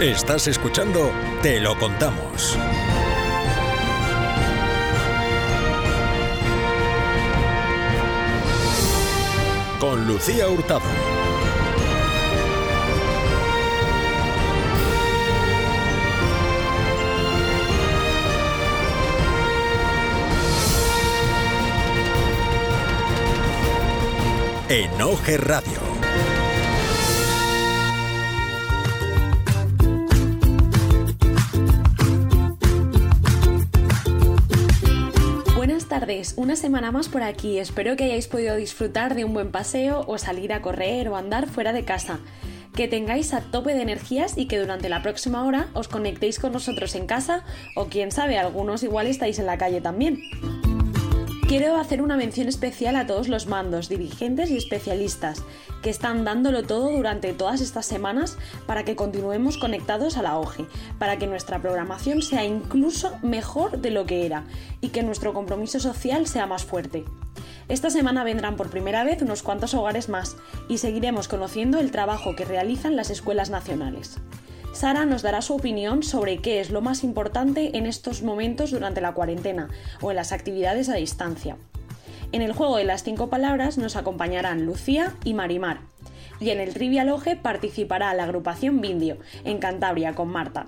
Estás escuchando Te lo contamos. Con Lucía Hurtado. Enoje Radio. Tardes, una semana más por aquí. Espero que hayáis podido disfrutar de un buen paseo o salir a correr o andar fuera de casa. Que tengáis a tope de energías y que durante la próxima hora os conectéis con nosotros en casa o quién sabe, algunos igual estáis en la calle también. Quiero hacer una mención especial a todos los mandos, dirigentes y especialistas que están dándolo todo durante todas estas semanas para que continuemos conectados a la OGE, para que nuestra programación sea incluso mejor de lo que era y que nuestro compromiso social sea más fuerte. Esta semana vendrán por primera vez unos cuantos hogares más y seguiremos conociendo el trabajo que realizan las escuelas nacionales. Sara nos dará su opinión sobre qué es lo más importante en estos momentos durante la cuarentena o en las actividades a distancia. En el juego de las cinco palabras nos acompañarán Lucía y Marimar. Y en el Trivial Oje participará la agrupación Vindio, en Cantabria, con Marta.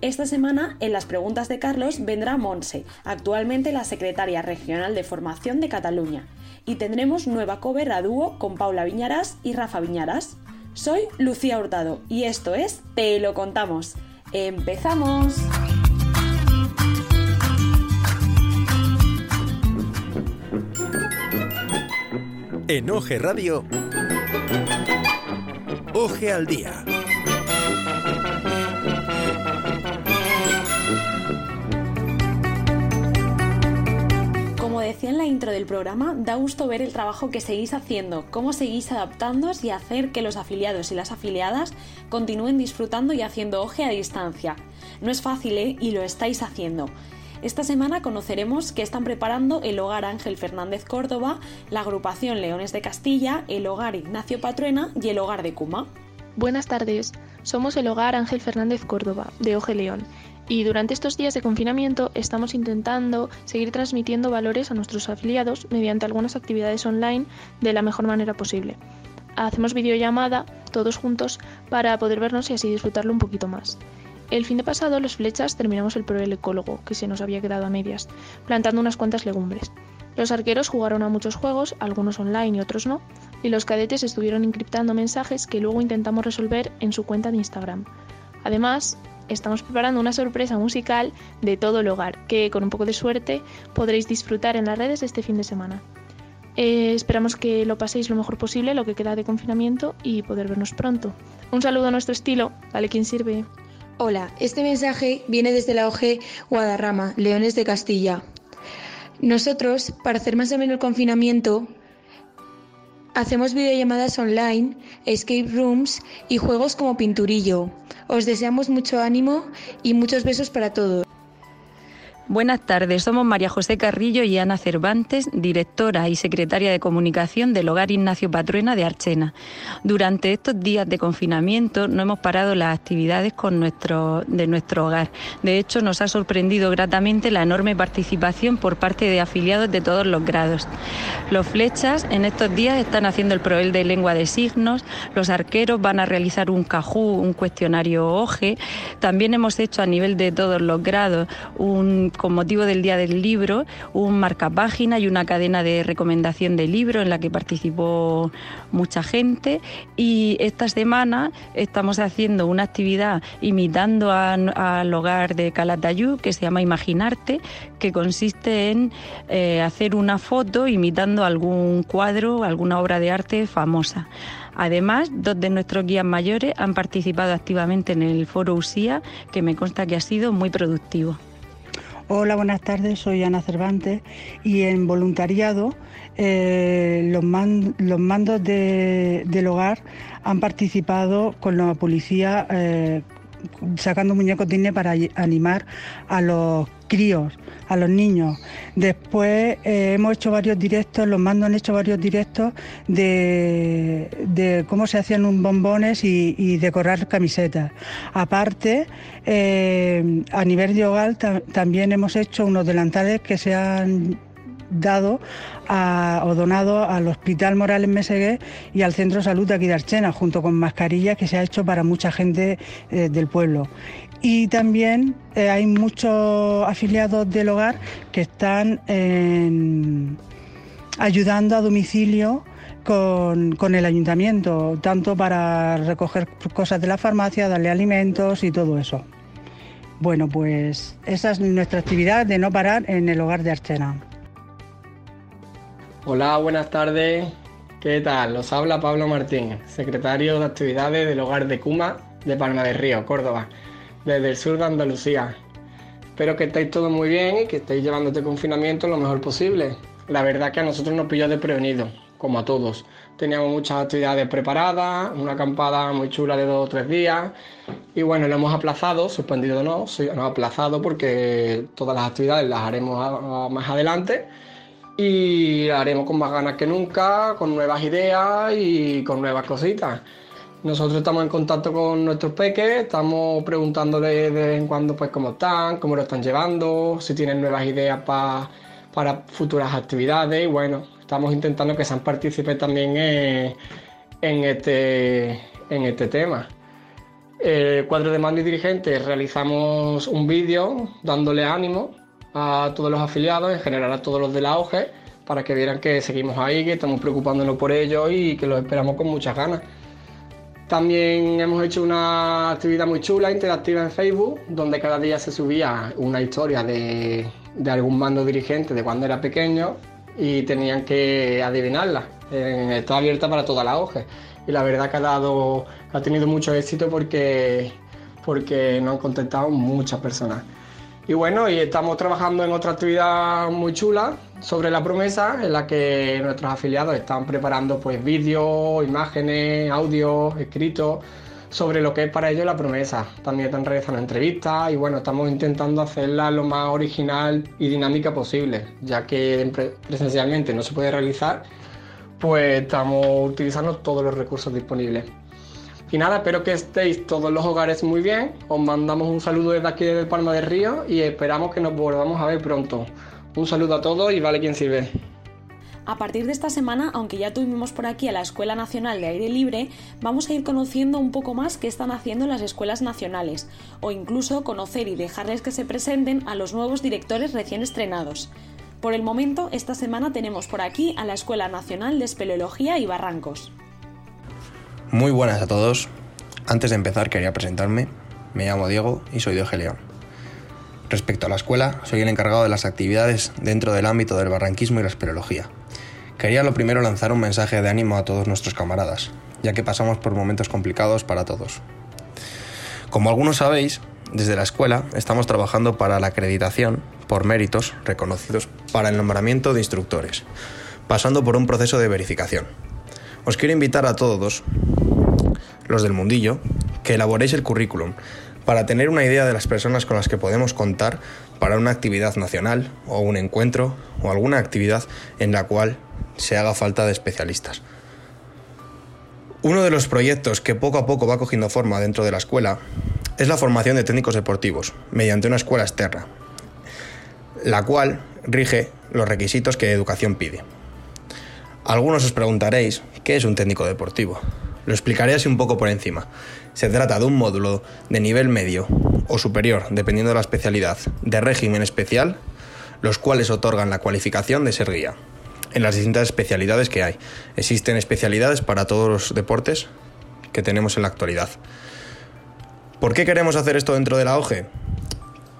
Esta semana, en las preguntas de Carlos, vendrá Monse, actualmente la secretaria regional de formación de Cataluña. Y tendremos nueva cover a dúo con Paula Viñarás y Rafa Viñarás. Soy Lucía Hurtado y esto es Te lo contamos. ¡Empezamos! En Oje Radio. Oje al día. En la intro del programa, da gusto ver el trabajo que seguís haciendo, cómo seguís adaptándoos y hacer que los afiliados y las afiliadas continúen disfrutando y haciendo oje a distancia. No es fácil, ¿eh? Y lo estáis haciendo. Esta semana conoceremos que están preparando el Hogar Ángel Fernández Córdoba, la agrupación Leones de Castilla, el Hogar Ignacio Patruena y el Hogar de Cuma. Buenas tardes, somos el Hogar Ángel Fernández Córdoba, de Oje León, y durante estos días de confinamiento estamos intentando seguir transmitiendo valores a nuestros afiliados mediante algunas actividades online de la mejor manera posible. Hacemos videollamada todos juntos para poder vernos y así disfrutarlo un poquito más. El fin de pasado, los flechas terminamos el el ecólogo, que se nos había quedado a medias, plantando unas cuantas legumbres. Los arqueros jugaron a muchos juegos, algunos online y otros no, y los cadetes estuvieron encriptando mensajes que luego intentamos resolver en su cuenta de Instagram. Además, estamos preparando una sorpresa musical de todo el hogar, que con un poco de suerte podréis disfrutar en las redes este fin de semana. Eh, esperamos que lo paséis lo mejor posible, lo que queda de confinamiento, y poder vernos pronto. Un saludo a nuestro estilo, vale quien sirve. Hola, este mensaje viene desde la OG Guadarrama, Leones de Castilla. Nosotros, para hacer más o menos el confinamiento, hacemos videollamadas online, escape rooms y juegos como Pinturillo. Os deseamos mucho ánimo y muchos besos para todos. Buenas tardes, somos María José Carrillo y Ana Cervantes, directora y secretaria de comunicación del Hogar Ignacio Patruena de Archena. Durante estos días de confinamiento no hemos parado las actividades con nuestro, de nuestro hogar. De hecho, nos ha sorprendido gratamente la enorme participación por parte de afiliados de todos los grados. Los flechas en estos días están haciendo el proel de lengua de signos, los arqueros van a realizar un cajú, un cuestionario OGE. También hemos hecho a nivel de todos los grados un con motivo del Día del Libro, un marcapágina y una cadena de recomendación de libro en la que participó mucha gente. Y esta semana estamos haciendo una actividad imitando al hogar de Calatayud que se llama Imaginarte, que consiste en eh, hacer una foto imitando algún cuadro, alguna obra de arte famosa. Además, dos de nuestros guías mayores han participado activamente en el foro USIA, que me consta que ha sido muy productivo. Hola, buenas tardes, soy Ana Cervantes y en voluntariado eh, los, mandos del hogar han participado con la policía eh, sacando muñecos Disney para animar a los críos, a los niños. Después eh, hemos hecho varios directos, los mandos han hecho varios directos de, cómo se hacían un bombones y, decorar camisetas. Aparte, eh, a nivel de hogar también hemos hecho unos delantales que se han dado o donado al Hospital Morales Mesegué y al Centro Salud de aquí de Archena, junto con mascarillas que se ha hecho para mucha gente eh, del pueblo. Y también eh, hay muchos afiliados del hogar que están ayudando a domicilio con, con, el ayuntamiento, tanto para recoger cosas de la farmacia, darle alimentos y todo eso. Bueno, pues esa es nuestra actividad de no parar en el hogar de Archena. Hola, buenas tardes. ¿Qué tal? Los habla Pablo Martín, secretario de Actividades del Hogar de Cuma de Palma del Río, Córdoba, desde el sur de Andalucía. Espero que estéis todos muy bien y que estéis llevando este confinamiento lo mejor posible. La verdad que a nosotros nos pilló prevenido, como a todos. Teníamos muchas actividades preparadas, una acampada muy chula de dos o tres días. Y bueno, lo hemos aplazado, suspendido no, sí, no aplazado porque todas las actividades las haremos más adelante y haremos con más ganas que nunca, con nuevas ideas y con nuevas cositas. Nosotros estamos en contacto con nuestros peques, estamos preguntándole de vez en cuando pues cómo están, cómo lo están llevando, si tienen nuevas ideas para futuras actividades y bueno, estamos intentando que sean partícipes también en, este, en este tema. El cuadro de mando y dirigentes realizamos un vídeo dándole ánimo a todos los afiliados, en general a todos los de la OGE, para que vieran que seguimos ahí, que estamos preocupándonos por ellos y que los esperamos con muchas ganas. También hemos hecho una actividad muy chula, interactiva en Facebook, donde cada día se subía una historia de, algún mando dirigente de cuando era pequeño y tenían que adivinarla. está abierta para toda la OGE y la verdad que ha, dado, ha tenido mucho éxito porque, porque nos han contactado muchas personas. Y bueno, y estamos trabajando en otra actividad muy chula sobre la promesa, en la que nuestros afiliados están preparando pues vídeos, imágenes, audios, escritos sobre lo que es para ellos la promesa. También están realizando entrevistas y bueno, estamos intentando hacerla lo más original y dinámica posible, ya que presencialmente no se puede realizar, pues estamos utilizando todos los recursos disponibles. Y nada, espero que estéis todos los hogares muy bien. Os mandamos un saludo desde aquí desde Palma del Río y esperamos que nos volvamos a ver pronto. Un saludo a todos y vale quien sirve. A partir de esta semana, aunque ya tuvimos por aquí a la Escuela Nacional de Aire Libre, vamos a ir conociendo un poco más qué están haciendo las escuelas nacionales, o incluso conocer y dejarles que se presenten a los nuevos directores recién estrenados. Por el momento, esta semana tenemos por aquí a la Escuela Nacional de Espeleología y Barrancos. Muy buenas a todos. Antes de empezar quería presentarme. Me llamo Diego y soy de Ogeleón. Respecto a la escuela, soy el encargado de las actividades dentro del ámbito del barranquismo y la espeleología. Quería lo primero lanzar un mensaje de ánimo a todos nuestros camaradas, ya que pasamos por momentos complicados para todos. Como algunos sabéis, desde la escuela estamos trabajando para la acreditación por méritos reconocidos para el nombramiento de instructores, pasando por un proceso de verificación os quiero invitar a todos, los del mundillo, que elaboréis el currículum para tener una idea de las personas con las que podemos contar para una actividad nacional o un encuentro o alguna actividad en la cual se haga falta de especialistas. Uno de los proyectos que poco a poco va cogiendo forma dentro de la escuela es la formación de técnicos deportivos mediante una escuela externa, la cual rige los requisitos que educación pide. Algunos os preguntaréis, ¿qué es un técnico deportivo? Lo explicaré así un poco por encima. Se trata de un módulo de nivel medio o superior, dependiendo de la especialidad, de régimen especial, los cuales otorgan la cualificación de ser guía. En las distintas especialidades que hay. Existen especialidades para todos los deportes que tenemos en la actualidad. ¿Por qué queremos hacer esto dentro de la OGE?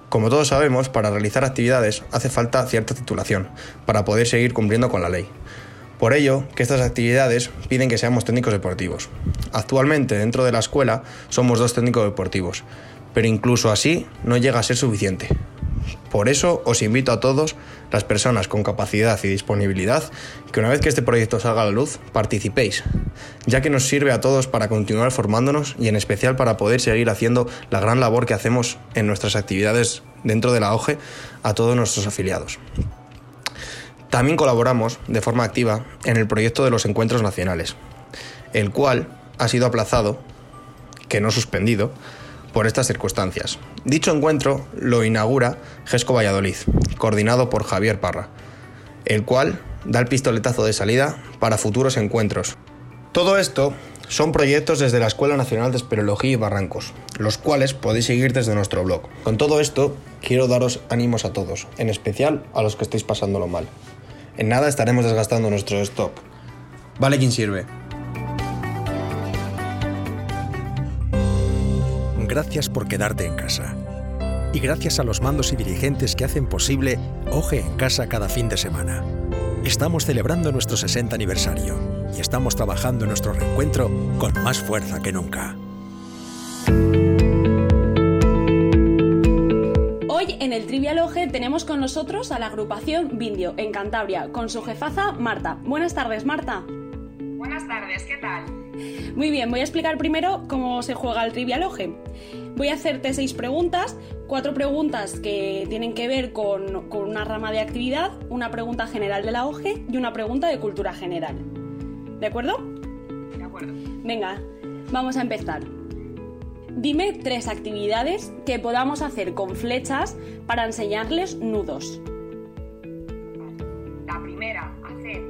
Como todos sabemos, para realizar actividades hace falta cierta titulación para poder seguir cumpliendo con la ley. Por ello, que estas actividades piden que seamos técnicos deportivos. Actualmente, dentro de la escuela, somos dos técnicos deportivos, pero incluso así no llega a ser suficiente. Por eso os invito a todos las personas con capacidad y disponibilidad, que una vez que este proyecto salga a la luz, participéis, ya que nos sirve a todos para continuar formándonos y en especial para poder seguir haciendo la gran labor que hacemos en nuestras actividades dentro de la OGE a todos nuestros afiliados. También colaboramos de forma activa en el proyecto de los encuentros nacionales, el cual ha sido aplazado, que no suspendido, por estas circunstancias. Dicho encuentro lo inaugura GESCO Valladolid, coordinado por Javier Parra, el cual da el pistoletazo de salida para futuros encuentros. Todo esto son proyectos desde la Escuela Nacional de Esperología y Barrancos, los cuales podéis seguir desde nuestro blog. Con todo esto, quiero daros ánimos a todos, en especial a los que estéis pasándolo mal. En nada estaremos desgastando nuestro stock. Vale quien sirve. Gracias por quedarte en casa. Y gracias a los mandos y dirigentes que hacen posible Oje en Casa cada fin de semana. Estamos celebrando nuestro 60 aniversario y estamos trabajando en nuestro reencuentro con más fuerza que nunca. Hoy en el Trivial Oje tenemos con nosotros a la agrupación Vindio en Cantabria, con su jefaza Marta. Buenas tardes, Marta. Buenas tardes, ¿qué tal? Muy bien, voy a explicar primero cómo se juega el Trivial Oje. Voy a hacerte seis preguntas, cuatro preguntas que tienen que ver con, con una rama de actividad, una pregunta general de la OGE y una pregunta de cultura general. ¿De acuerdo? De acuerdo. Venga, vamos a empezar. Dime tres actividades que podamos hacer con flechas para enseñarles nudos. La primera, hacer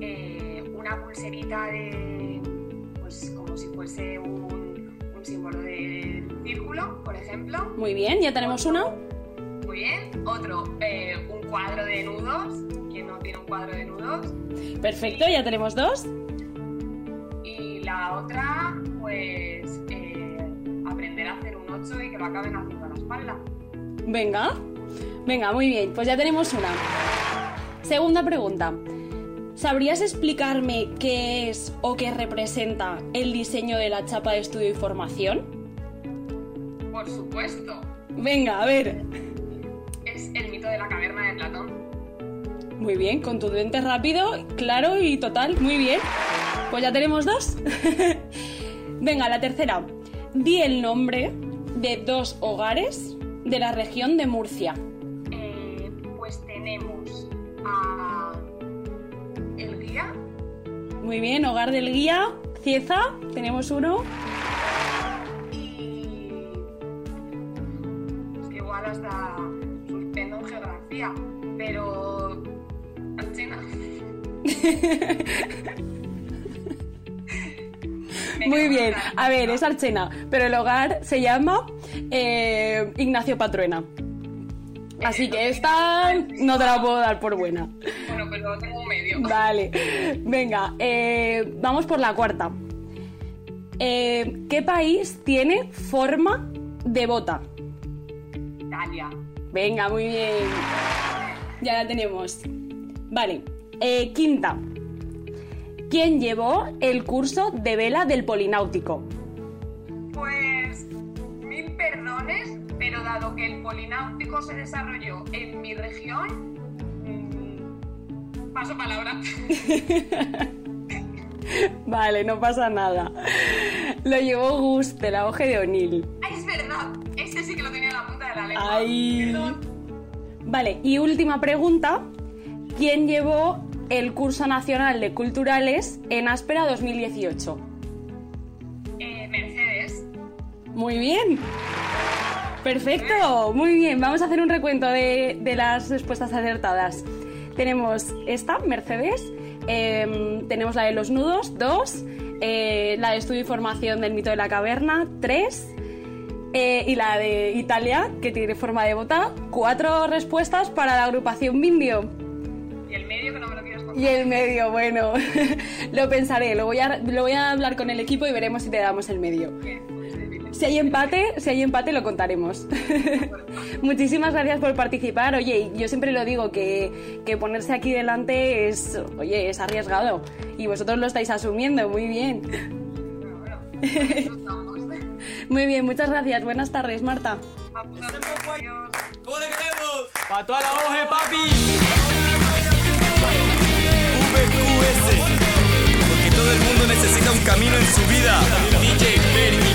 eh, una pulserita de. Pues como si fuese un, un símbolo de círculo, por ejemplo. Muy bien, ya tenemos una. Muy bien. Otro, eh, un cuadro de nudos. ¿Quién no tiene un cuadro de nudos? Perfecto, ya tenemos dos. Y la otra, pues. eh, aprender a hacer un 8 y que lo acaben haciendo a la espalda. Venga, venga, muy bien, pues ya tenemos una. Segunda pregunta. ¿Sabrías explicarme qué es o qué representa el diseño de la chapa de estudio y formación? Por supuesto, Venga, a ver. es el mito de la caverna de Platón. Muy bien, contundente, rápido, claro y total, muy bien. Pues ya tenemos dos. Venga, la tercera. Di el nombre de dos hogares de la región de Murcia. Eh, pues tenemos a el guía, Muy bien, hogar del guía, Cieza, tenemos uno. y es que igual hasta suspendo en geografía, pero Archena. Muy bien, a ver, es Archena, pero el hogar se llama eh, Ignacio Patruena. Así que esta no te la puedo dar por buena. Bueno, pero tengo un medio. Vale, venga, eh, vamos por la cuarta. Eh, ¿Qué país tiene forma de bota? Italia. Venga, muy bien. Ya la tenemos. Vale, eh, quinta. ¿Quién llevó el curso de vela del Polináutico? Pues mil perdones, pero dado que el polináutico se desarrolló en mi región, mm, paso palabra. Vale, no pasa nada. Lo llevó Gus de la Oje de O'Neill. ¡Ay, es verdad! Ese sí que lo tenía en la punta de la lengua. Ay. Perdón. Vale, y última pregunta. ¿Quién llevó el curso nacional de culturales en Áspera 2018? Eh, Mercedes. Muy bien. Perfecto, muy bien. Vamos a hacer un recuento de, de las respuestas acertadas. Tenemos esta, Mercedes. em, tenemos la de los nudos, dos. eh, la de estudio y formación del mito de la caverna, tres. eh, y la de Italia, que tiene forma de bota, cuatro respuestas para la agrupación Vindio. Y el medio que no me lo. Y el medio, bueno, lo pensaré, lo voy, a, lo voy a hablar con el equipo y veremos si te damos el medio. Si hay empate, si hay empate lo contaremos. Muchísimas gracias por participar. Oye, yo siempre lo digo que, que ponerse aquí delante es, oye, es arriesgado y vosotros lo estáis asumiendo. Muy bien. Muy bien, muchas gracias. Buenas tardes, Marta. ¿Cómo queremos? ¡Pa' toda la OGE, papi! Porque todo el mundo necesita un camino en su vida. DJ Perry.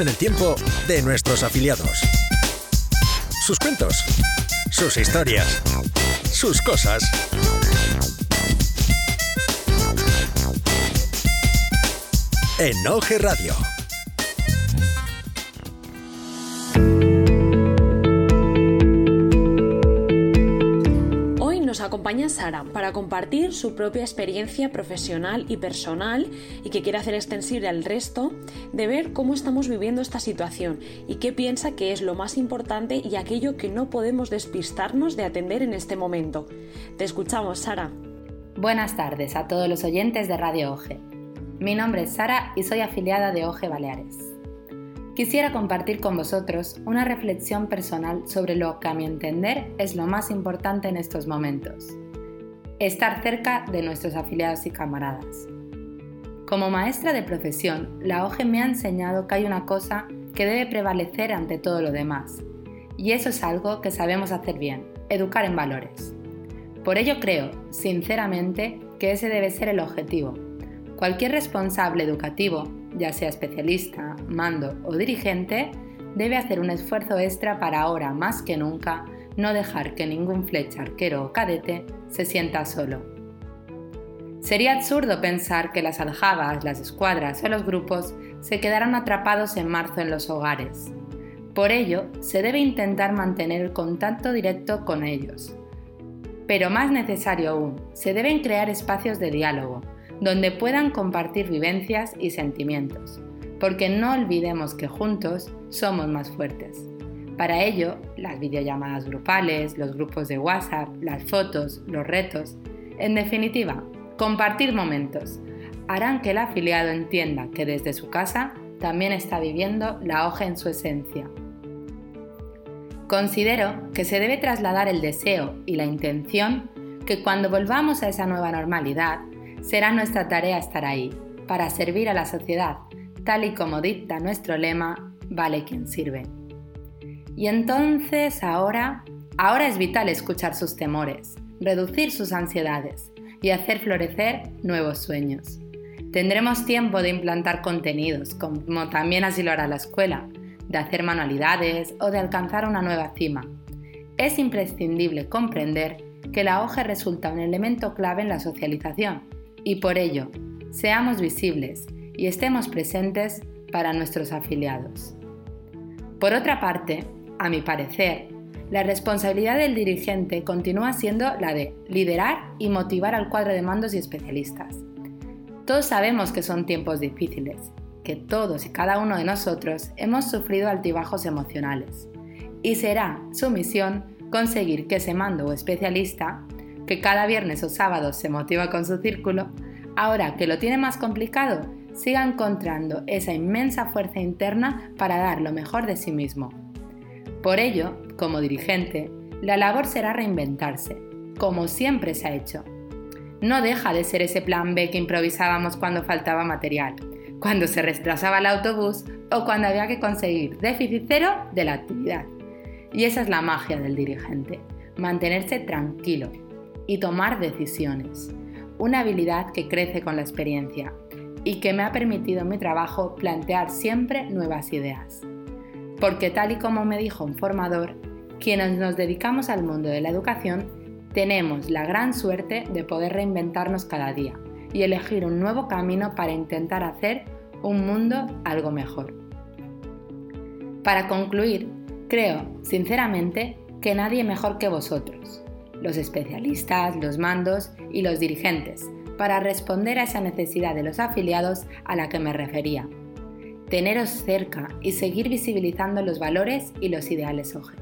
En el tiempo de nuestros afiliados. Sus cuentos, sus historias, sus cosas. En Oje Radio. Hoy nos acompaña Sara para compartir su propia experiencia profesional y personal y que quiere hacer extensible al resto de ver cómo estamos viviendo esta situación y qué piensa que es lo más importante y aquello que no podemos despistarnos de atender en este momento. Te escuchamos, Sara. Buenas tardes a todos los oyentes de Radio OGE. Mi nombre es Sara y soy afiliada de OGE Baleares. Quisiera compartir con vosotros una reflexión personal sobre lo que a mi entender es lo más importante en estos momentos. Estar cerca de nuestros afiliados y camaradas. Como maestra de profesión, la OGE me ha enseñado que hay una cosa que debe prevalecer ante todo lo demás. Y eso es algo que sabemos hacer bien, educar en valores. Por ello creo, sinceramente, que ese debe ser el objetivo. Cualquier responsable educativo, ya sea especialista, mando o dirigente, debe hacer un esfuerzo extra para ahora más que nunca no dejar que ningún flecha arquero o cadete se sienta solo. Sería absurdo pensar que las aljabas, las escuadras o los grupos se quedaran atrapados en marzo en los hogares. Por ello, se debe intentar mantener el contacto directo con ellos. Pero más necesario aún, se deben crear espacios de diálogo, donde puedan compartir vivencias y sentimientos, porque no olvidemos que juntos somos más fuertes. Para ello, las videollamadas grupales, los grupos de WhatsApp, las fotos, los retos, en definitiva, compartir momentos, harán que el afiliado entienda que desde su casa también está viviendo la hoja en su esencia. Considero que se debe trasladar el deseo y la intención que cuando volvamos a esa nueva normalidad, será nuestra tarea estar ahí, para servir a la sociedad, tal y como dicta nuestro lema, vale quien sirve. Y entonces ahora, ahora es vital escuchar sus temores, reducir sus ansiedades y hacer florecer nuevos sueños. Tendremos tiempo de implantar contenidos, como también así lo hará la escuela, de hacer manualidades o de alcanzar una nueva cima. Es imprescindible comprender que la hoja resulta un elemento clave en la socialización y por ello, seamos visibles y estemos presentes para nuestros afiliados. Por otra parte, a mi parecer, la responsabilidad del dirigente continúa siendo la de liderar y motivar al cuadro de mandos y especialistas. Todos sabemos que son tiempos difíciles, que todos y cada uno de nosotros hemos sufrido altibajos emocionales, y será su misión conseguir que ese mando o especialista, que cada viernes o sábado se motiva con su círculo, ahora que lo tiene más complicado, siga encontrando esa inmensa fuerza interna para dar lo mejor de sí mismo. Por ello, como dirigente, la labor será reinventarse, como siempre se ha hecho. No deja de ser ese plan B que improvisábamos cuando faltaba material, cuando se retrasaba el autobús o cuando había que conseguir déficit cero de la actividad. Y esa es la magia del dirigente, mantenerse tranquilo y tomar decisiones, una habilidad que crece con la experiencia y que me ha permitido en mi trabajo plantear siempre nuevas ideas. Porque tal y como me dijo un formador, quienes nos dedicamos al mundo de la educación tenemos la gran suerte de poder reinventarnos cada día y elegir un nuevo camino para intentar hacer un mundo algo mejor. Para concluir, creo, sinceramente, que nadie mejor que vosotros, los especialistas, los mandos y los dirigentes, para responder a esa necesidad de los afiliados a la que me refería. Teneros cerca y seguir visibilizando los valores y los ideales OGE.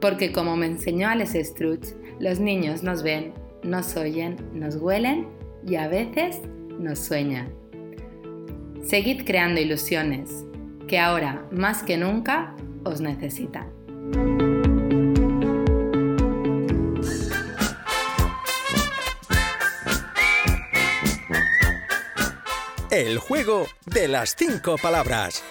Porque como me enseñó Alex Struch, los niños nos ven, nos oyen, nos huelen y a veces nos sueñan. Seguid creando ilusiones, que ahora más que nunca os necesitan. El juego de las cinco palabras.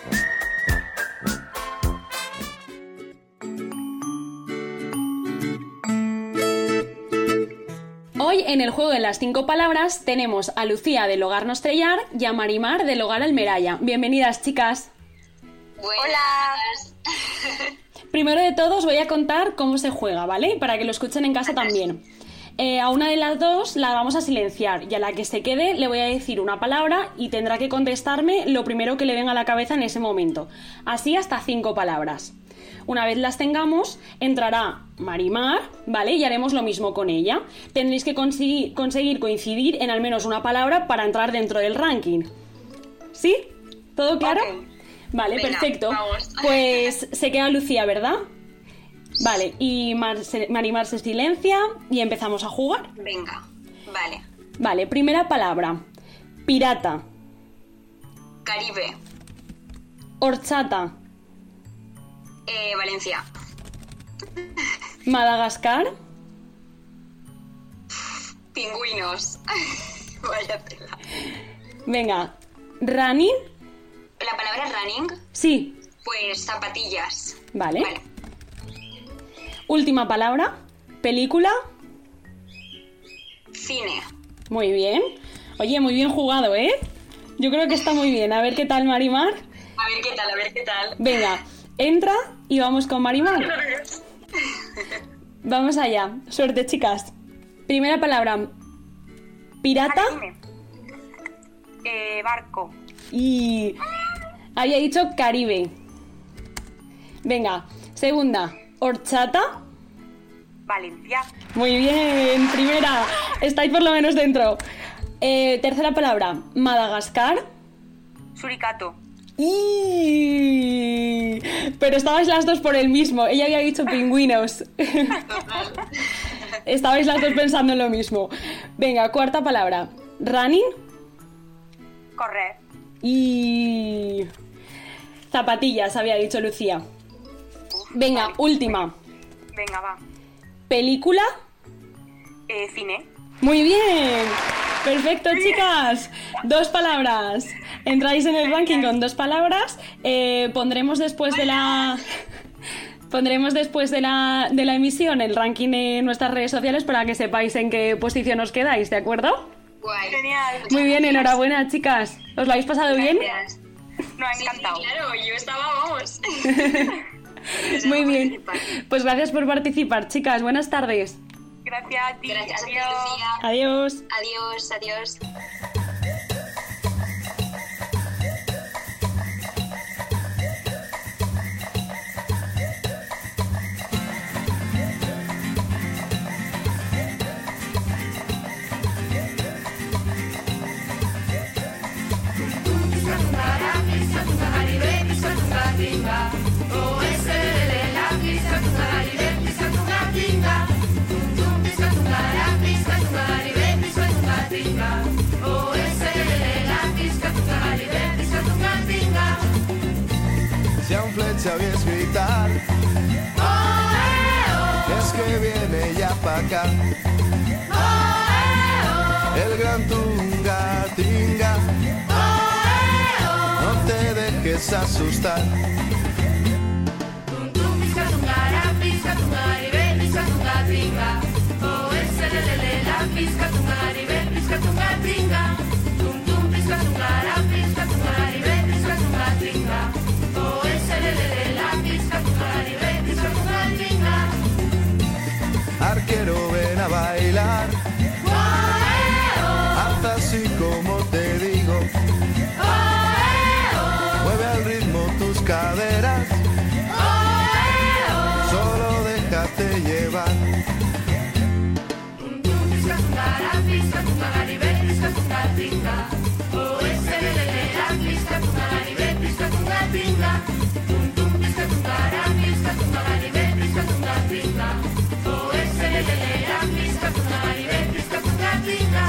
Hoy en el juego de las cinco palabras tenemos a Lucía del Hogar Nostrellar y a Marimar del Hogar Almeraya. Bienvenidas, chicas. Hola. Primero de todo os voy a contar cómo se juega, ¿vale? Para que lo escuchen en casa también. Eh, a una de las dos la vamos a silenciar y a la que se quede le voy a decir una palabra y tendrá que contestarme lo primero que le venga a la cabeza en ese momento. Así hasta cinco palabras. Una vez las tengamos, entrará Marimar, ¿vale? Y haremos lo mismo con ella. Tendréis que conseguir, conseguir coincidir en al menos una palabra para entrar dentro del ranking. ¿Sí? ¿Todo claro? Vale, Venga, perfecto. vamos. Pues se queda Lucía, ¿verdad? Vale, y Mar- se- Marimar se silencia y empezamos a jugar. Venga, vale. Vale, primera palabra. Pirata. Caribe, Horchata. eh, Valencia, Madagascar. pingüinos. Vaya tela. Venga. Running. La palabra running, Sí. pues zapatillas. Vale. Última palabra. Película. Cine, Muy bien. Oye, muy bien jugado, ¿eh? Yo creo que está muy bien. A ver qué tal, Marimar. a ver qué tal, a ver qué tal. Venga, entra y vamos con Marimar. Vamos allá. Suerte, chicas. Primera palabra. Pirata. Eh, barco, Y había dicho Caribe. Venga, segunda. Horchata. Valencia, Muy bien, primera. Estáis por lo menos dentro. Eh, tercera palabra. Madagascar. suricato, Y... Pero estabais las dos por el mismo. Ella había dicho pingüinos. estabais las dos pensando en lo mismo. Venga, cuarta palabra. Running. correr, Y... Zapatillas, había dicho Lucía. Venga, última. venga, va. Película. Eh, cine, Muy bien. Perfecto, chicas. Dos palabras. Entráis en el ranking con dos palabras. Eh, pondremos después de la... Pondremos después de la, de la emisión el ranking en nuestras redes sociales para que sepáis en qué posición os quedáis, ¿de acuerdo? guay. Genial. Muy bien, enhorabuena, chicas. ¿Os lo habéis pasado bien? No, ha encantado. claro, yo estaba, vamos. Muy bien. Pues gracias por participar, chicas. Buenas tardes. Gracias a ti. Gracias a ti, Lucía. Adiós. Adiós, adiós. Oh, Pisca tu cara y vete a tu gatinga. Tum, tum, pisca tu cara, pisca tu cara y. O oh, ese de la pisca tu cara y vete a tu gatinga. Si a un flecha es vital, oh, es que viene ya para acá, Oh, el gran tunga tinga. Oh, no te dejes asustar cara, pisca tu tinga. Oh, ese la pisca tu caribe, pisca tu tinga. Tum tum pisca tu cara, pisca tu caribe, pisca tu tinga. Oh, ese la pisca tu caribe, pisca tu tinga.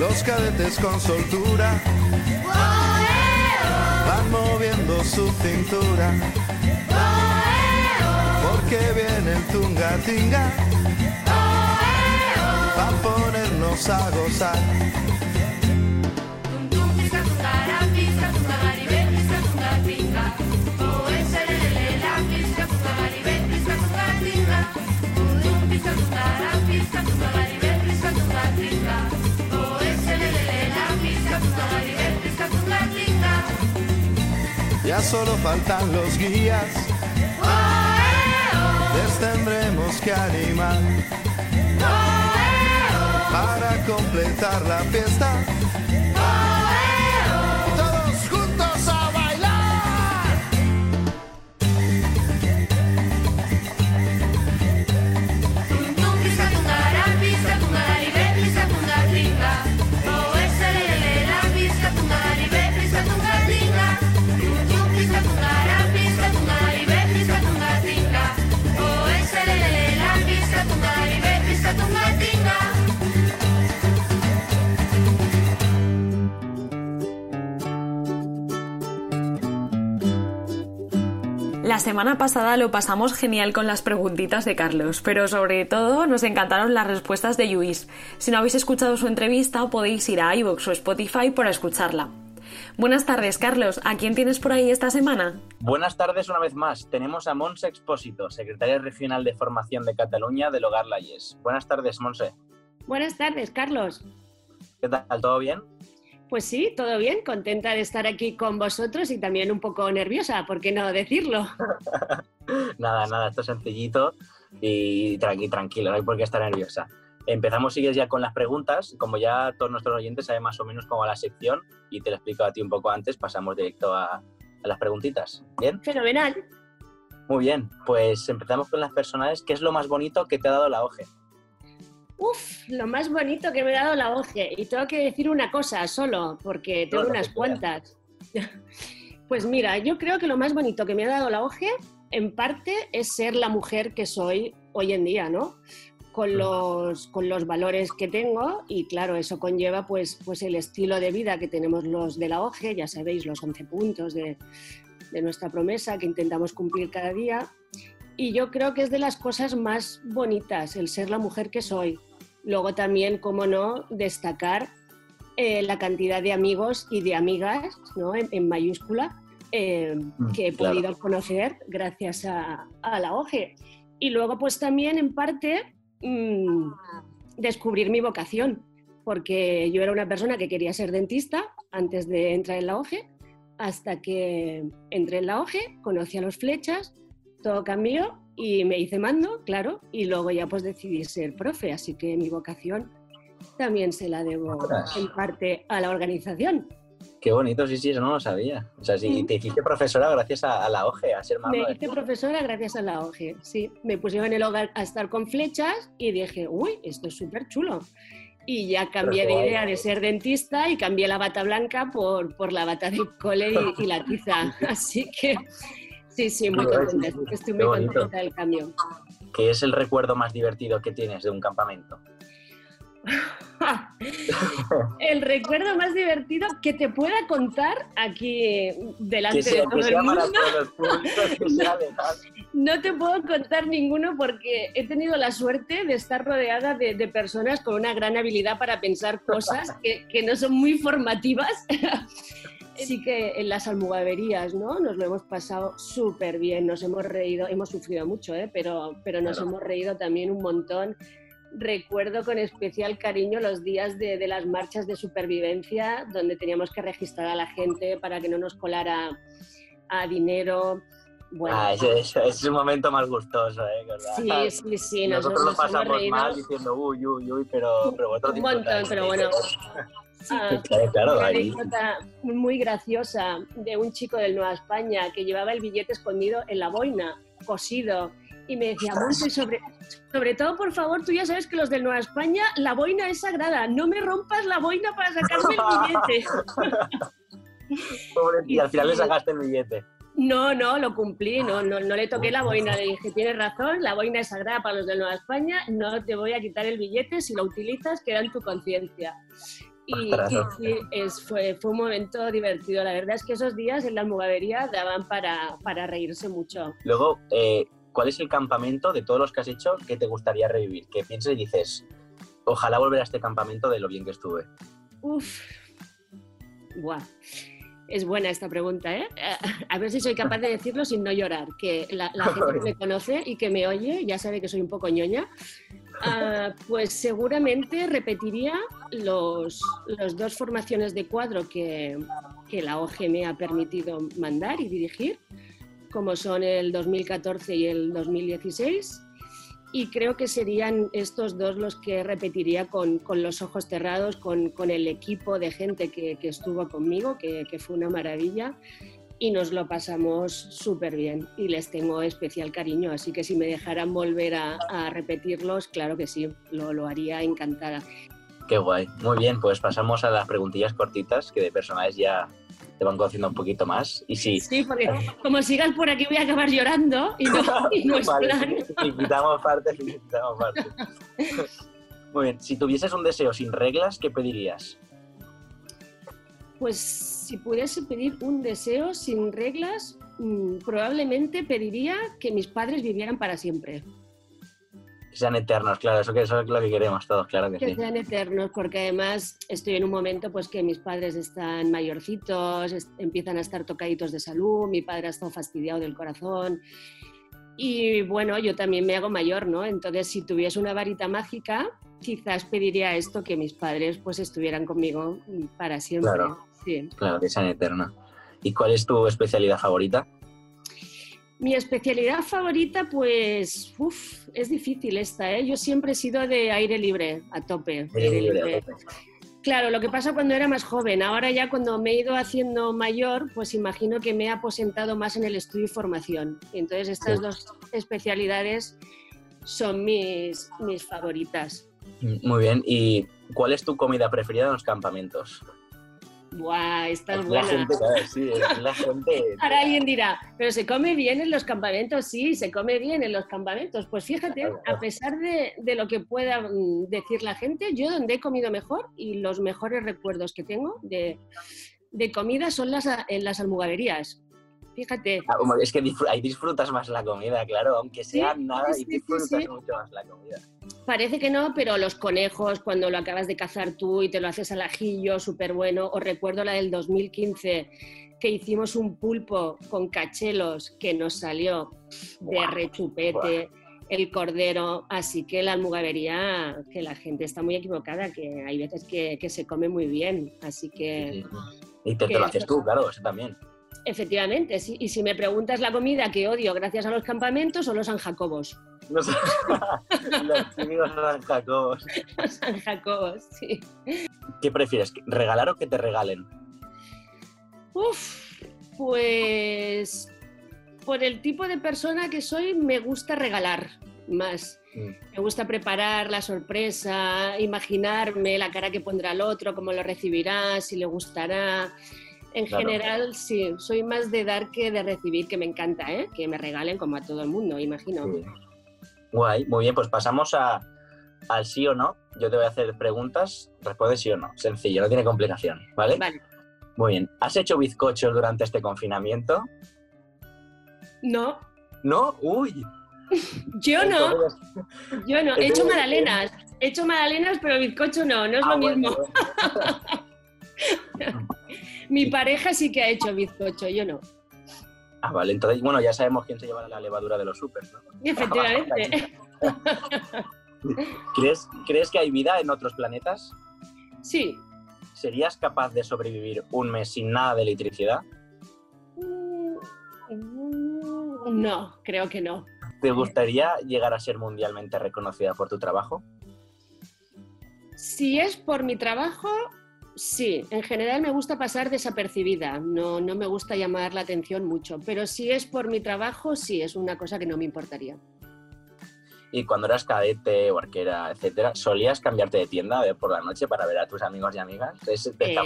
Los cadetes con soltura Oh, eh, oh, van moviendo su cintura, oh, eh, porque viene el tunga tinga, eh, oh. va a ponernos a gozar. Ya solo faltan los guías, Oh, les tendremos que animar para completar la fiesta. Semana pasada lo pasamos genial con las preguntitas de Carlos, pero sobre todo nos encantaron las respuestas de Luis. Si no habéis escuchado su entrevista, podéis ir a iVoox o Spotify para escucharla. Buenas tardes, Carlos. ¿A quién tienes por ahí esta semana? Buenas tardes una vez más. Tenemos a Monse Expósito, secretaria regional de formación de Cataluña del Hogar Layes. Buenas tardes, Monse. Buenas tardes, Carlos. ¿Qué tal? ¿Todo bien? Pues sí, todo bien, contenta de estar aquí con vosotros y también un poco nerviosa, ¿por qué no decirlo? Nada, nada, esto es sencillito y tranqui, tranquilo, no hay por qué estar nerviosa. Empezamos, sigues ya con las preguntas. Como ya todos nuestros oyentes saben más o menos cómo va la sección y te lo explico a ti un poco antes, pasamos directo a, a las preguntitas. ¿Bien? Fenomenal. Muy bien, pues empezamos con las personales. ¿Qué es lo más bonito que te ha dado la OGE? Uf, lo más bonito que me ha dado la OGE. Y tengo que decir una cosa solo, porque tengo No, lo unas cuantas. Pues mira, yo creo que lo más bonito que me ha dado la OGE, en parte, es ser la mujer que soy hoy en día, ¿no? Con los, con los valores que tengo y claro, eso conlleva pues, pues el estilo de vida que tenemos los de la OGE, ya sabéis, los 11 puntos de, de nuestra promesa que intentamos cumplir cada día. Y yo creo que es de las cosas más bonitas, el ser la mujer que soy. Luego también, como no, destacar eh, la cantidad de amigos y de amigas, ¿no? en, en mayúscula, eh, Mm, que he claro. podido conocer gracias a, a la OGE. Y luego, pues también, en parte, mm, descubrir mi vocación, porque yo era una persona que quería ser dentista antes de entrar en la OGE, hasta que entré en la OGE, conocí a los flechas, todo cambió y me hice mando, claro, y luego ya pues decidí ser profe, así que mi vocación también se la debo en parte a la organización. Qué bonito, sí, sí, eso no lo sabía. O sea, si te hiciste profesora gracias a, a la OGE, a ser Me mando. hice profesora gracias a la OGE, sí. Me pusieron en el hogar a estar con flechas y dije, uy, esto es súper chulo. Y ya cambié de idea de ser dentista y cambié la bata blanca por, por la bata del cole y, y la tiza. Así que sí, sí, muy contenta. Estoy muy contenta del cambio. ¿Qué es el recuerdo más divertido que tienes de un campamento? el recuerdo más divertido que te pueda contar aquí delante Que sea, de todo el mundo. públicos. No te puedo contar ninguno porque he tenido la suerte de estar rodeada de, de personas con una gran habilidad para pensar cosas que, que no son muy formativas. Sí que en las almogaverías, ¿no? Nos lo hemos pasado súper bien, nos hemos reído, hemos sufrido mucho, ¿eh? Pero, pero nos Claro. hemos reído también un montón. Recuerdo con especial cariño los días de, de las marchas de supervivencia, donde teníamos que registrar a la gente para que no nos colara a dinero. Bueno, Ah, ese, ese- ese es un momento más gustoso, ¿eh? ¿verdad? Sí, sí, sí. Nosotros lo nos hemos pasamos mal diciendo uy, uy, uy, pero, pero vosotros un montón, pero bueno. Ah, Claro, claro, una ahí. anécdota muy graciosa de un chico del Nueva España que llevaba el billete escondido en la boina, cosido. Y me decía, Monse, sobre, sobre todo, por favor, tú ya sabes que los del Nueva España, la boina es sagrada. No me rompas la boina para sacarme el billete. Pobre, y al final le sacaste el billete. No, no, lo cumplí, no, no, no le toqué la boina, le dije, tienes razón, la boina es sagrada para los de Nueva España, no te voy a quitar el billete, si lo utilizas queda en tu conciencia. Y, sí, es, fue, fue un momento divertido, la verdad es que esos días en la almogavería daban para, para reírse mucho. Luego, eh, ¿cuál es el campamento de todos los que has hecho que te gustaría revivir? Que pienses y dices, ojalá volver a este campamento de lo bien que estuve. Uf, buah. Es buena esta pregunta, ¿eh? A ver si soy capaz de decirlo sin no llorar. Que la, la gente que me conoce y que me oye ya sabe que soy un poco ñoña. Ah, pues seguramente repetiría los, los dos formaciones de cuadro que, que la OG me ha permitido mandar y dirigir, como son el 2014 y el 2016. Y creo que serían estos dos los que repetiría con, con los ojos cerrados, con, con el equipo de gente que, que estuvo conmigo, que, que fue una maravilla. Y nos lo pasamos súper bien y les tengo especial cariño. Así que si me dejaran volver a, a repetirlos, claro que sí, lo, lo haría encantada. Qué guay. Muy bien, pues pasamos a las preguntillas cortitas que de personajes ya te van conociendo un poquito más. Y sí, Sí, porque como sigas por aquí voy a acabar llorando y no, y no es Vale, plan. sí, sí, quitamos partes, sí, quitamos partes. Muy bien, si tuvieses un deseo sin reglas, ¿qué pedirías? Pues si pudiese pedir un deseo sin reglas, mm, probablemente pediría que mis padres vivieran para siempre. Que sean eternos, claro, eso, que, eso es lo que queremos todos, claro que Que sí. sean eternos, porque además estoy en un momento pues que mis padres están mayorcitos, empiezan a estar tocaditos de salud, mi padre ha estado fastidiado del corazón. Y bueno, yo también me hago mayor, ¿no? Entonces, si tuviese una varita mágica, quizás pediría esto, que mis padres pues estuvieran conmigo para siempre. Claro. Sí. Claro, que sean eternos. ¿Y cuál es tu especialidad favorita? Mi especialidad favorita, pues, uf, es difícil esta, ¿eh? Yo siempre he sido de aire libre, a tope. Aire libre, a tope. Claro, lo que pasa cuando era más joven. Ahora ya cuando me he ido haciendo mayor, pues imagino que me he aposentado más en el estudio y formación. Entonces estas Sí. dos especialidades son mis, mis favoritas. Muy bien, ¿y cuál es tu comida preferida en los campamentos? Buah, es la buena. gente, claro, sí, es la gente... Ahora alguien dirá, pero se come bien en los campamentos, sí, se come bien en los campamentos. Pues fíjate, a pesar de, de lo que pueda mm, decir la gente, yo donde he comido mejor y los mejores recuerdos que tengo de, de comida son las, en las almogaverías. Fíjate, Ah, Es que disfr- ahí disfrutas más la comida, claro, aunque sea Sí, nada, sí, y disfrutas sí. mucho más la comida. parece que no, pero los conejos, cuando lo acabas de cazar tú y te lo haces al ajillo, súper bueno. Os recuerdo la del 2015, que hicimos un pulpo con cachelos que nos salió de rechupete, el cordero. Así que la almugavería, que la gente está muy equivocada, que hay veces que, que se come muy bien. Así que. Y te, lo haces tú, claro, eso también. Efectivamente, sí. Y si me preguntas la comida que odio gracias a los campamentos, son los San Jacobos. Los, los típicos San Jacobos. Los San Jacobos, sí. ¿Qué prefieres, regalar o que te regalen? Uf, pues por el tipo de persona que soy me gusta regalar más. Me gusta preparar la sorpresa, imaginarme la cara que pondrá el otro, cómo lo recibirá, si le gustará. En Claro. general, sí, soy más de dar que de recibir, que me encanta, ¿eh? que me regalen como a todo el mundo, imagino. Guay, muy bien, pues pasamos a, al sí o no. yo te voy a hacer preguntas, respondes sí o no. Sencillo, no tiene complicación, ¿vale? Vale. Muy bien. ¿Has hecho bizcochos durante este confinamiento? No, ¿No? Uy. yo no. Yo no. He hecho magdalenas. He hecho magdalenas, pero bizcocho no, no es Ah, lo bueno, mismo. Mi pareja sí que ha hecho bizcocho, yo no. Ah, vale. Entonces, bueno, ya sabemos quién se lleva la levadura de los super, ¿no? Efectivamente. ¿Crees, ¿Crees que hay vida en otros planetas? Sí. ¿Serías capaz de sobrevivir un mes sin nada de electricidad? No, creo que no. ¿Te gustaría llegar a ser mundialmente reconocida por tu trabajo? Si es por mi trabajo, sí. En general me gusta pasar desapercibida. No, no me gusta llamar la atención mucho. Pero si es por mi trabajo, sí, es una cosa que no me importaría. Y cuando eras cadete o arquera, etcétera, ¿solías cambiarte de tienda eh, por la noche para ver a tus amigos y amigas? ¿Te te Eh?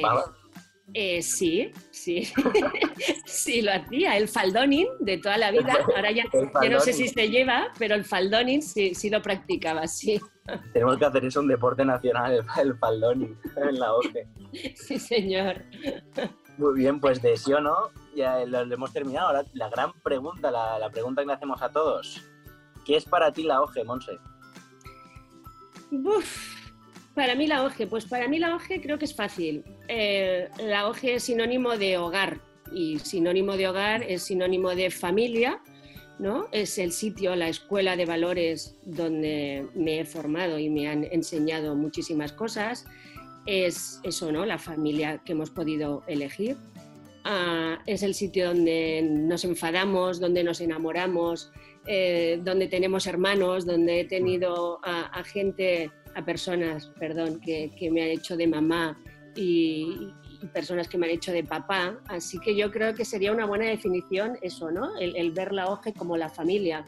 Eh, sí, sí. sí, lo hacía. El faldoning de toda la vida. Ahora ya, no sé faldoning. si se lleva, pero el faldoning sí, sí lo practicaba, sí. Tenemos que hacer eso un deporte nacional, el, faldón en la OCE. Sí, señor. Muy bien, pues de sí o no, ya lo, lo hemos terminado. Ahora, la gran pregunta, la, la pregunta que le hacemos a todos. ¿Qué es para ti la OGE, Monse? Uf, para mí la OGE, pues para mí la OGE creo que es fácil. Eh, la OGE es sinónimo de hogar y sinónimo de hogar es sinónimo de familia, ¿no? Es el sitio, la escuela de valores donde me he formado y me han enseñado muchísimas cosas. Es eso, ¿no? La familia que hemos podido elegir. Ah, es el sitio donde nos enfadamos, donde nos enamoramos, eh, donde tenemos hermanos, donde he tenido a, gente, a personas, perdón, que, que me han hecho de mamá y, y personas que me han hecho de papá. Así que yo creo que sería una buena definición eso, ¿no? El, el ver la OGE como la familia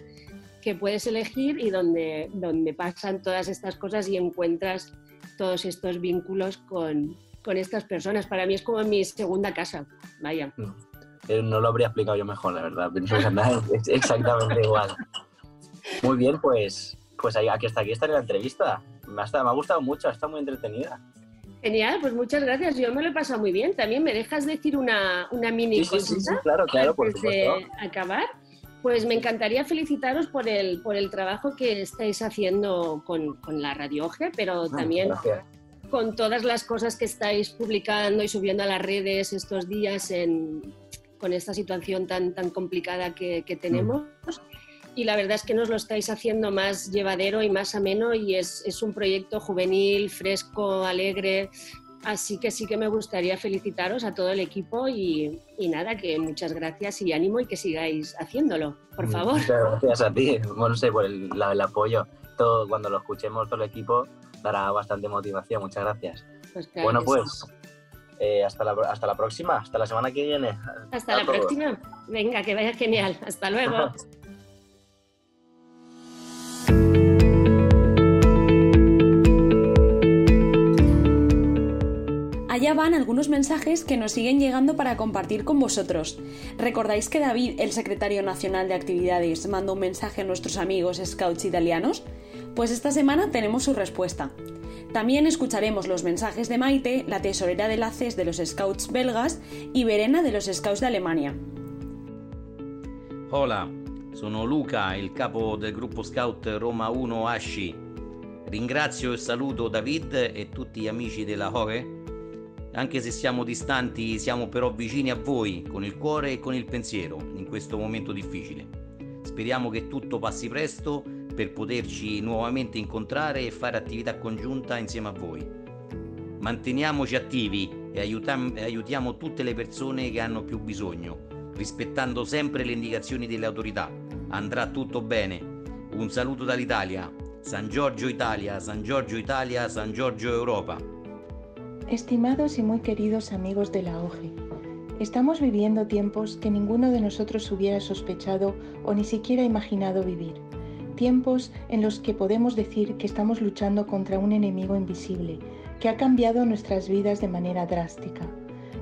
que puedes elegir y donde, donde pasan todas estas cosas y encuentras todos estos vínculos con, con estas personas. Para mí es como mi segunda casa, vaya. Eh, No lo habría explicado yo mejor, la verdad. Pienso que ex- exactamente igual. Muy bien, pues, pues aquí hasta aquí estaría la entrevista. Me ha, me ha gustado mucho, ha estado muy entretenida. Genial, pues muchas gracias. Yo me lo he pasado muy bien. También me dejas decir una, una mini Sí, cosita sí, claro, claro, por antes de acabar. Pues me encantaría felicitaros por el, por el trabajo que estáis haciendo con, con la Radio OGE, pero también Gracias. con todas las cosas que estáis publicando y subiendo a las redes estos días en- con esta situación tan, tan complicada que, que tenemos. Y la verdad es que nos lo estáis haciendo más llevadero y más ameno y es, es un proyecto juvenil, fresco, alegre. Así que sí que me gustaría felicitaros a todo el equipo y, y nada, que muchas gracias y ánimo y que sigáis haciéndolo, por favor. Muchas gracias a ti, Monse, por el, la- el apoyo. Todo, cuando lo escuchemos todo el equipo dará bastante motivación. Muchas gracias. Pues claro bueno, pues eh, hasta, la, hasta la próxima, hasta la semana que viene. Hasta A la todos. próxima. Venga, que vaya genial. Hasta luego. Van algunos mensajes que nos siguen llegando para compartir con vosotros. ¿Recordáis que David, el secretario nacional de actividades, mandó un mensaje a nuestros amigos scouts italianos? Pues esta semana tenemos su respuesta. También escucharemos los mensajes de Maite, la tesorera de la CES de los scouts belgas, y Verena de los scouts de Alemania. Hola, sono Luca, il capo del gruppo scout Roma 1 Asci. Ringrazio e saluto David e tutti gli amici della Hore. Anche se siamo distanti, siamo però vicini a voi, con il cuore e con il pensiero, in questo momento difficile. Speriamo che tutto passi presto per poterci nuovamente incontrare e fare attività congiunta insieme a voi. Manteniamoci attivi e e aiutiamo tutte le persone che hanno più bisogno, rispettando sempre le indicazioni delle autorità. Andrà tutto bene. Un saluto dall'Italia. San Giorgio Italia, San Giorgio Italia, San Giorgio Europa. Estimados y muy queridos amigos de la OGE, estamos viviendo tiempos que ninguno de nosotros hubiera sospechado o ni siquiera imaginado vivir. Tiempos en los que podemos decir que estamos luchando contra un enemigo invisible que ha cambiado nuestras vidas de manera drástica.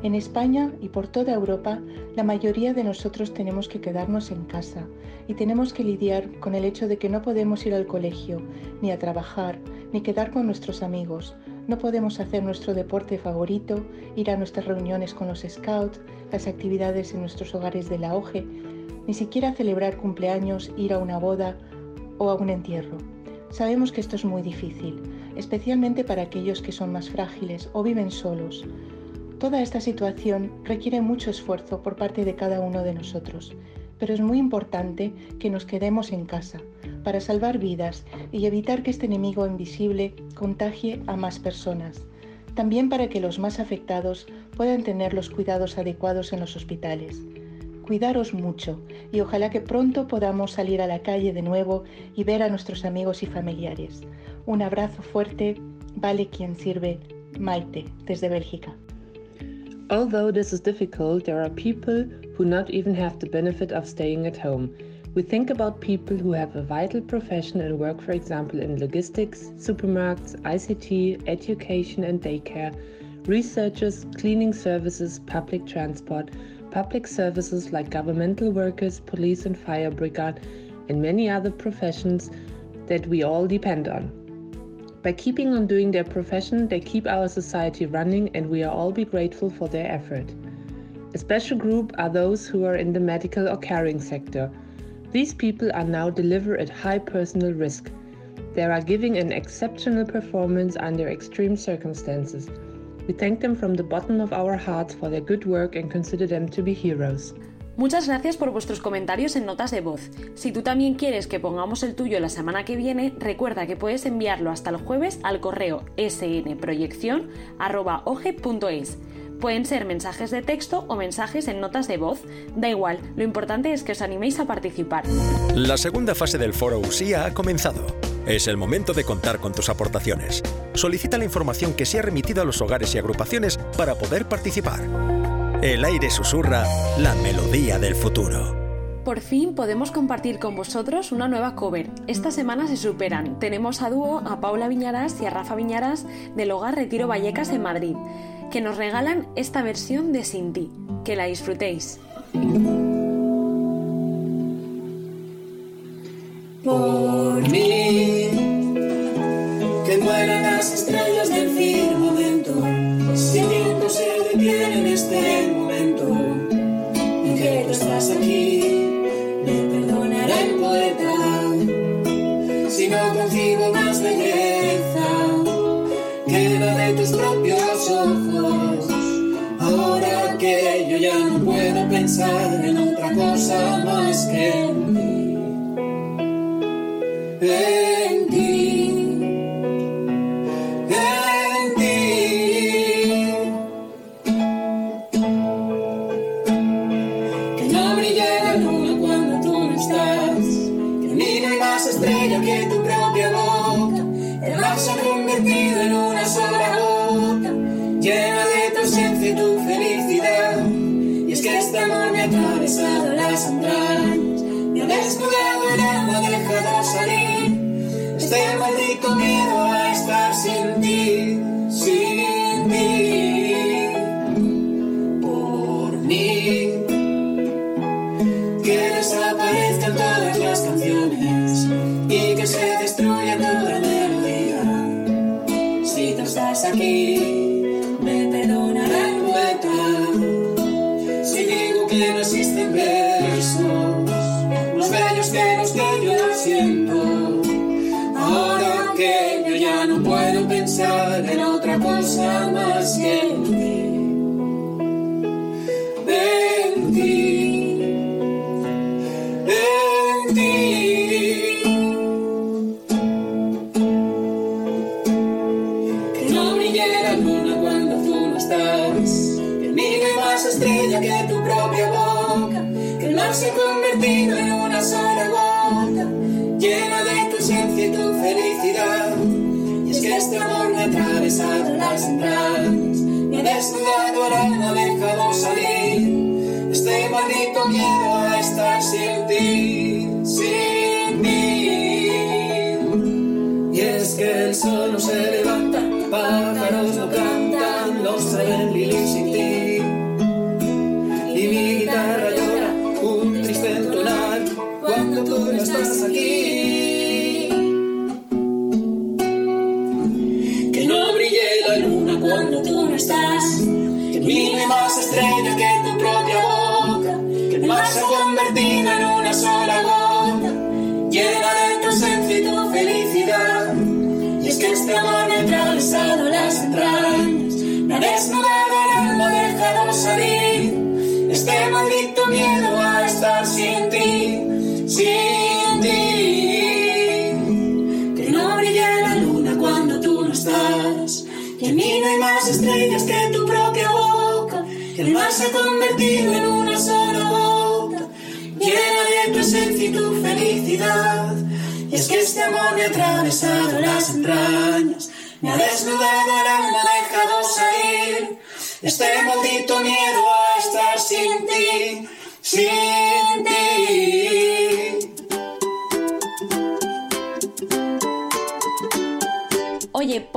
En España y por toda Europa, la mayoría de nosotros tenemos que quedarnos en casa y tenemos que lidiar con el hecho de que no podemos ir al colegio ni a trabajar, ni quedar con nuestros amigos. No podemos hacer nuestro deporte favorito, ir a nuestras reuniones con los scouts, las actividades en nuestros hogares de la OGE, ni siquiera celebrar cumpleaños, ir a una boda o a un entierro. Sabemos que esto es muy difícil, especialmente para aquellos que son más frágiles o viven solos. Toda esta situación requiere mucho esfuerzo por parte de cada uno de nosotros, pero es muy importante que nos quedemos en casa para salvar vidas y evitar que este enemigo invisible contagie a más personas. También para que los más afectados puedan tener los cuidados adecuados en los hospitales. Cuidaros mucho y ojalá que pronto podamos salir a la calle de nuevo y ver a nuestros amigos y familiares. Un abrazo fuerte, vale quien sirve, Maite, desde Bélgica. Although this is difficult, there are people who not even have the benefit of staying at home. We think about people who have a vital profession and work, for example, in logistics, supermarkets, ICT, education and daycare, researchers, cleaning services, public transport, public services like governmental workers, police and fire brigade, and many other professions that we all depend on. By keeping on doing their profession, they keep our society running, and we are all be grateful for their effort. A special group are those who are in the medical or caring sector. These people are now deliver at high personal risk. They are giving an exceptional performance under extreme circumstances. We thank them from the bottom of our hearts for their good work and consider them to be heroes. Muchas gracias por vuestros comentarios en notas de voz. Si tú también quieres que pongamos el tuyo la semana que viene, recuerda que puedes enviarlo hasta el jueves al correo snproyeccion.oge.es. Pueden ser mensajes de texto o mensajes en notas de voz. Da igual, lo importante es que os animéis a participar. La segunda fase del foro USIA ha comenzado. Es el momento de contar con tus aportaciones. Solicita la información que se ha remitido a los hogares y agrupaciones para poder participar. El aire susurra la melodía del futuro. Por fin podemos compartir con vosotros una nueva cover. Esta semana se superan. Tenemos a dúo a Paula Viñarás y a Rafa Viñarás del Hogar Retiro Vallecas en Madrid, que nos regalan esta versión de Sin ti. Que la disfrutéis. por mí. Que mueran las estrellas en otra cosa más que en ti. En ti, en ti. Que no brille la luna cuando tú no estás, que ni no hay más estrella que tu me ha atravesado las entrañas. Me ha desnudado el alma, dejado salir. Este maldito miedo a estar sin ti, sin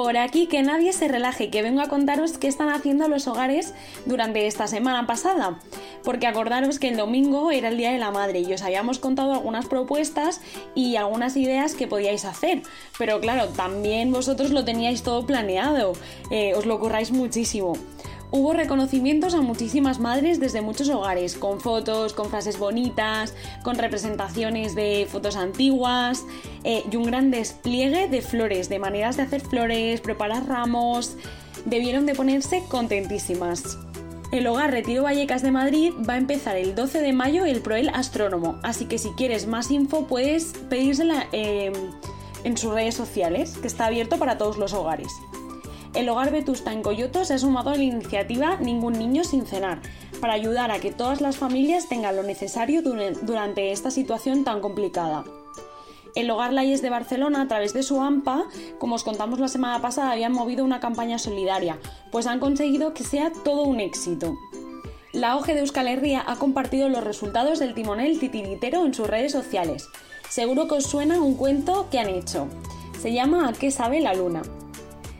por aquí que nadie se relaje, que vengo a contaros qué están haciendo los hogares durante esta semana pasada. Porque acordaros que el domingo era el Día de la Madre y os habíamos contado algunas propuestas y algunas ideas que podíais hacer. Pero claro, también vosotros lo teníais todo planeado, eh, os lo curráis muchísimo. Hubo reconocimientos a muchísimas madres desde muchos hogares, con fotos, con frases bonitas, con representaciones de fotos antiguas eh, y un gran despliegue de flores, de maneras de hacer flores, preparar ramos. Debieron de ponerse contentísimas. El Hogar Retiro Vallecas de Madrid va a empezar el 12 de mayo el Proel Astrónomo, así que si quieres más info puedes pedírsela eh, en sus redes sociales, que está abierto para todos los hogares. El Hogar Vetusta en Coyoto se ha sumado a la iniciativa Ningún Niño Sin Cenar, para ayudar a que todas las familias tengan lo necesario durante esta situación tan complicada. El Hogar Layes de Barcelona, a través de su AMPA, como os contamos la semana pasada, habían movido una campaña solidaria, pues han conseguido que sea todo un éxito. La OGE de Euskal Herria ha compartido los resultados del timonel titiritero en sus redes sociales. Seguro que os suena un cuento que han hecho. Se llama ¿A qué sabe la luna?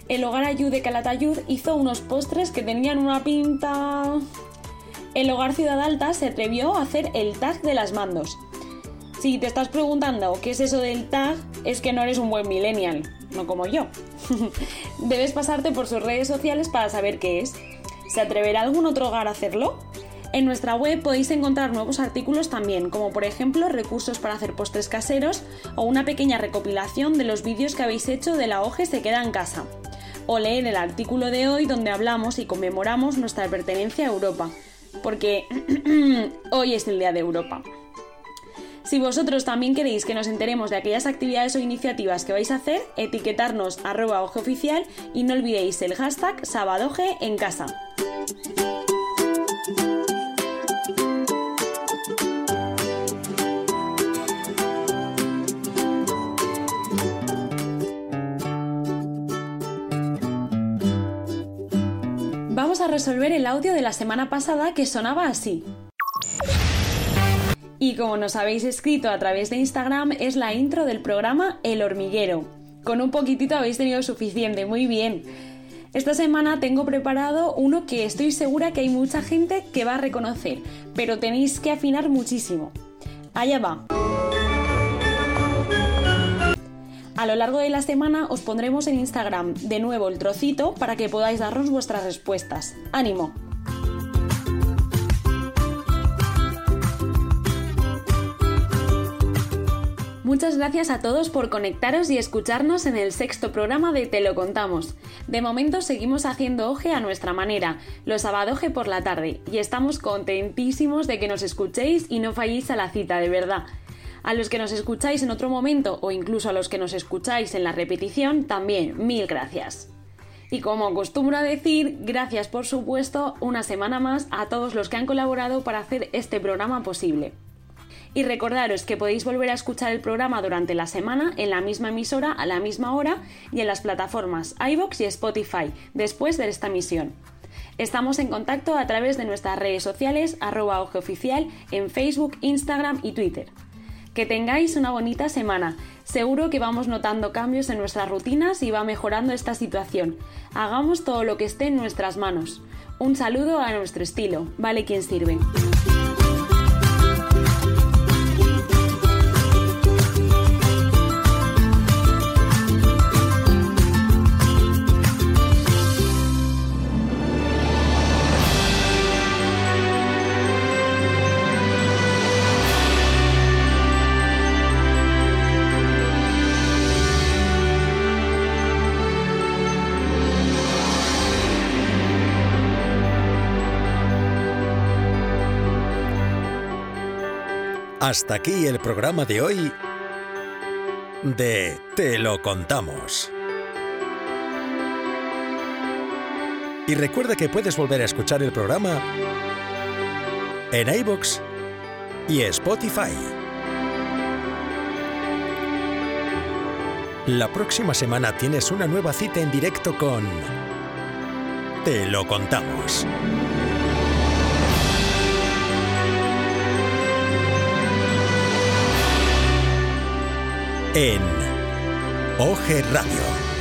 El Hogar Ayud de Calatayud hizo unos postres que tenían una pinta... El Hogar Ciudad Alta se atrevió a hacer el tag de las mandos. Si te estás preguntando qué es eso del tag, es que no eres un buen millennial, no como yo. Debes pasarte por sus redes sociales para saber qué es. ¿Se atreverá algún otro hogar a hacerlo? En nuestra web podéis encontrar nuevos artículos también, como por ejemplo recursos para hacer postres caseros o una pequeña recopilación de los vídeos que habéis hecho de la OGE se queda en casa. O leer el artículo de hoy donde hablamos y conmemoramos nuestra pertenencia a Europa, porque hoy es el Día de Europa. Si vosotros también queréis que nos enteremos de aquellas actividades o iniciativas que vais a hacer, etiquetarnos arroba oficial y no olvidéis el hashtag sabadoge en casa. Resolver el audio de la semana pasada que sonaba así. Y como nos habéis escrito a través de Instagram, es la intro del programa El Hormiguero. Con un poquitito habéis tenido suficiente, muy bien. Esta semana tengo preparado uno que estoy segura que hay mucha gente que va a reconocer, pero tenéis que afinar muchísimo. Allá va. A lo largo de la semana os pondremos en Instagram de nuevo el trocito para que podáis darnos vuestras respuestas. ¡Ánimo! Muchas gracias a todos por conectaros y escucharnos en el sexto programa de Te lo contamos. De momento seguimos haciendo oje a nuestra manera, los sabadoje por la tarde, y estamos contentísimos de que nos escuchéis y no falléis a la cita, de verdad. A los que nos escucháis en otro momento o incluso a los que nos escucháis en la repetición, también mil gracias. Y como acostumbro a decir, gracias por supuesto una semana más a todos los que han colaborado para hacer este programa posible. Y recordaros que podéis volver a escuchar el programa durante la semana en la misma emisora a la misma hora y en las plataformas iVoox y Spotify después de esta emisión. Estamos en contacto a través de nuestras redes sociales arroba oficial en Facebook, Instagram y Twitter. Que tengáis una bonita semana. Seguro que vamos notando cambios en nuestras rutinas y va mejorando esta situación. Hagamos todo lo que esté en nuestras manos. Un saludo a nuestro estilo. Vale quien sirve. Hasta aquí el programa de hoy de Te lo contamos. Y recuerda que puedes volver a escuchar el programa en iBox y Spotify. La próxima semana tienes una nueva cita en directo con Te lo contamos. En OG Radio.